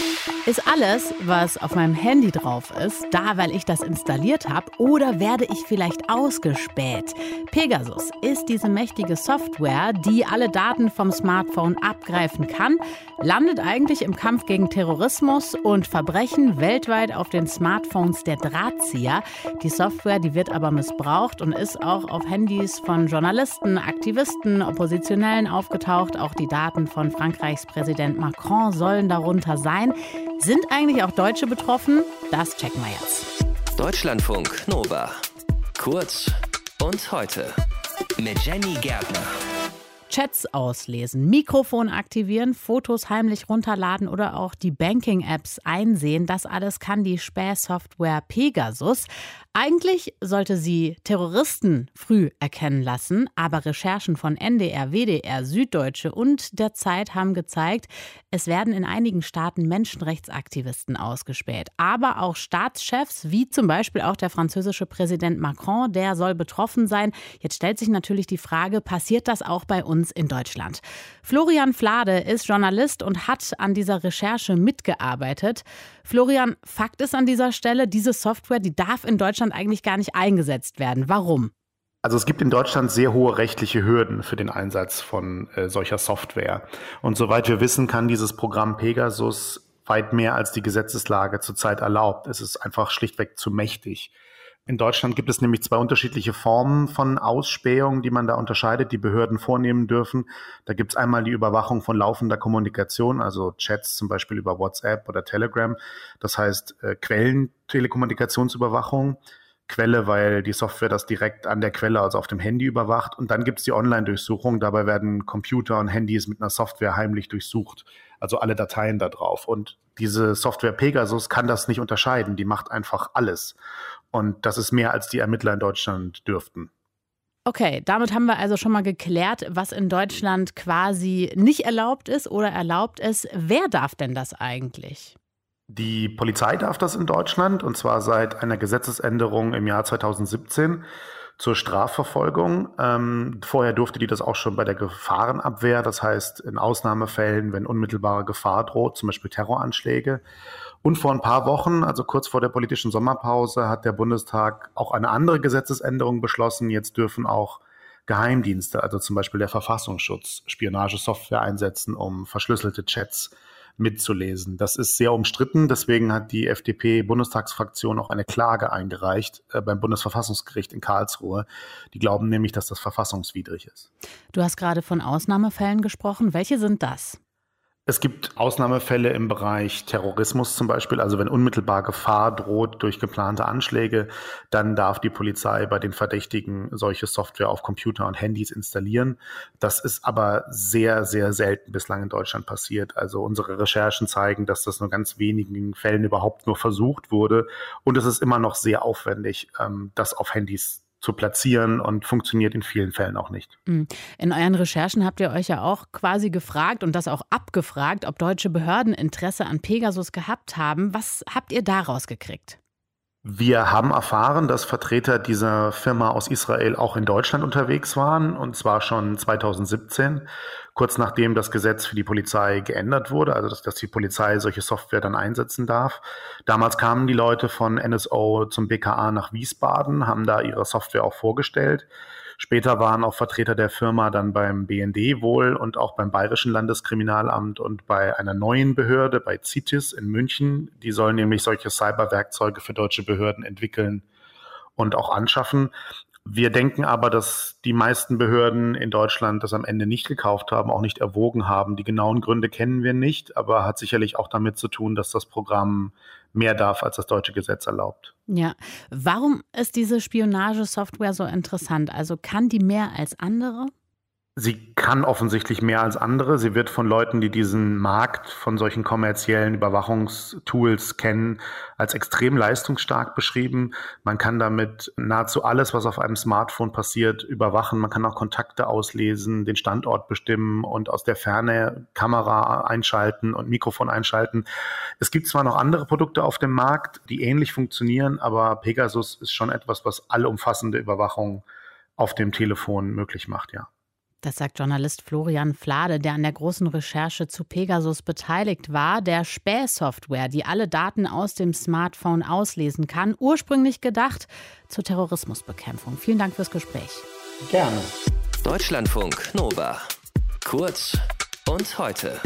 me. Ist alles, was auf meinem Handy drauf ist, da, weil ich das installiert habe, oder werde ich vielleicht ausgespäht? Pegasus ist diese mächtige Software, die alle Daten vom Smartphone abgreifen kann, landet eigentlich im Kampf gegen Terrorismus und Verbrechen weltweit auf den Smartphones der Drahtzieher. Die Software, die wird aber missbraucht und ist auch auf Handys von Journalisten, Aktivisten, Oppositionellen aufgetaucht. Auch die Daten von Frankreichs Präsident Macron sollen darunter sein. Sind eigentlich auch Deutsche betroffen? Das checken wir jetzt. Deutschlandfunk Nova. Kurz und heute mit Jenny Gärtner. Chats auslesen, Mikrofon aktivieren, Fotos heimlich runterladen oder auch die Banking-Apps einsehen. Das alles kann die Spähsoftware Pegasus. Eigentlich sollte sie Terroristen früh erkennen lassen, aber Recherchen von NDR, WDR, Süddeutsche und der Zeit haben gezeigt, es werden in einigen Staaten Menschenrechtsaktivisten ausgespäht. Aber auch Staatschefs, wie zum Beispiel auch der französische Präsident Macron, der soll betroffen sein. Jetzt stellt sich natürlich die Frage, passiert das auch bei uns in Deutschland? Florian Flade ist Journalist und hat an dieser Recherche mitgearbeitet. Florian, Fakt ist an dieser Stelle, diese Software, die darf in Deutschland Deutschland eigentlich gar nicht eingesetzt werden. Warum? Also es gibt in Deutschland sehr hohe rechtliche Hürden für den Einsatz von äh, solcher Software. Und soweit wir wissen, kann dieses Programm Pegasus weit mehr als die Gesetzeslage zurzeit erlaubt. Es ist einfach schlichtweg zu mächtig. In Deutschland gibt es nämlich zwei unterschiedliche Formen von Ausspähung, die man da unterscheidet, die Behörden vornehmen dürfen. Da gibt es einmal die Überwachung von laufender Kommunikation, also Chats zum Beispiel über WhatsApp oder Telegram. Das heißt äh, Quellentelekommunikationsüberwachung. Quelle, weil die Software das direkt an der Quelle, also auf dem Handy überwacht. Und dann gibt es die Online-Durchsuchung. Dabei werden Computer und Handys mit einer Software heimlich durchsucht. Also alle Dateien da drauf. Und diese Software Pegasus kann das nicht unterscheiden. Die macht einfach alles. Und das ist mehr, als die Ermittler in Deutschland dürften. Okay, damit haben wir also schon mal geklärt, was in Deutschland quasi nicht erlaubt ist oder erlaubt ist. Wer darf denn das eigentlich? Die Polizei darf das in Deutschland und zwar seit einer Gesetzesänderung im Jahr 2017 zur Strafverfolgung. Ähm, vorher durfte die das auch schon bei der Gefahrenabwehr, das heißt in Ausnahmefällen, wenn unmittelbare Gefahr droht, zum Beispiel Terroranschläge. Und vor ein paar Wochen, also kurz vor der politischen Sommerpause, hat der Bundestag auch eine andere Gesetzesänderung beschlossen. Jetzt dürfen auch Geheimdienste, also zum Beispiel der Verfassungsschutz, Spionagesoftware einsetzen, um verschlüsselte Chats mitzulesen. Das ist sehr umstritten. Deswegen hat die FDP-Bundestagsfraktion auch eine Klage eingereicht äh, beim Bundesverfassungsgericht in Karlsruhe. Die glauben nämlich, dass das verfassungswidrig ist. Du hast gerade von Ausnahmefällen gesprochen. Welche sind das? Es gibt Ausnahmefälle im Bereich Terrorismus zum Beispiel. Also wenn unmittelbar Gefahr droht durch geplante Anschläge, dann darf die Polizei bei den Verdächtigen solche Software auf Computer und Handys installieren. Das ist aber sehr, sehr selten bislang in Deutschland passiert. Also unsere Recherchen zeigen, dass das nur ganz wenigen Fällen überhaupt nur versucht wurde. Und es ist immer noch sehr aufwendig, ähm, das auf Handys zu platzieren und funktioniert in vielen Fällen auch nicht. Mhm. In euren Recherchen habt ihr euch ja auch quasi gefragt und das auch abgefragt, ob deutsche Behörden Interesse an Pegasus gehabt haben. Was habt ihr daraus gekriegt? Wir haben erfahren, dass Vertreter dieser Firma aus Israel auch in Deutschland unterwegs waren, und zwar schon 2017, kurz nachdem das Gesetz für die Polizei geändert wurde, also dass, dass die Polizei solche Software dann einsetzen darf. Damals kamen die Leute von NSO zum BKA nach Wiesbaden, haben da ihre Software auch vorgestellt. Später waren auch Vertreter der Firma dann beim BND wohl und auch beim Bayerischen Landeskriminalamt und bei einer neuen Behörde, bei CITES in München. Die sollen nämlich solche Cyberwerkzeuge für deutsche Behörden entwickeln und auch anschaffen. Wir denken aber, dass die meisten Behörden in Deutschland das am Ende nicht gekauft haben, auch nicht erwogen haben. Die genauen Gründe kennen wir nicht, aber hat sicherlich auch damit zu tun, dass das Programm mehr darf, als das deutsche Gesetz erlaubt. Ja, warum ist diese Spionagesoftware so interessant? Also kann die mehr als andere? Sie kann offensichtlich mehr als andere. Sie wird von Leuten, die diesen Markt von solchen kommerziellen Überwachungstools kennen, als extrem leistungsstark beschrieben. Man kann damit nahezu alles, was auf einem Smartphone passiert, überwachen. Man kann auch Kontakte auslesen, den Standort bestimmen und aus der Ferne Kamera einschalten und Mikrofon einschalten. Es gibt zwar noch andere Produkte auf dem Markt, die ähnlich funktionieren, aber Pegasus ist schon etwas, was allumfassende Überwachung auf dem Telefon möglich macht, ja. Das sagt Journalist Florian Flade, der an der großen Recherche zu Pegasus beteiligt war. Der Spähsoftware, die alle Daten aus dem Smartphone auslesen kann, ursprünglich gedacht zur Terrorismusbekämpfung. Vielen Dank fürs Gespräch. Gerne. Deutschlandfunk Nova. Kurz und heute.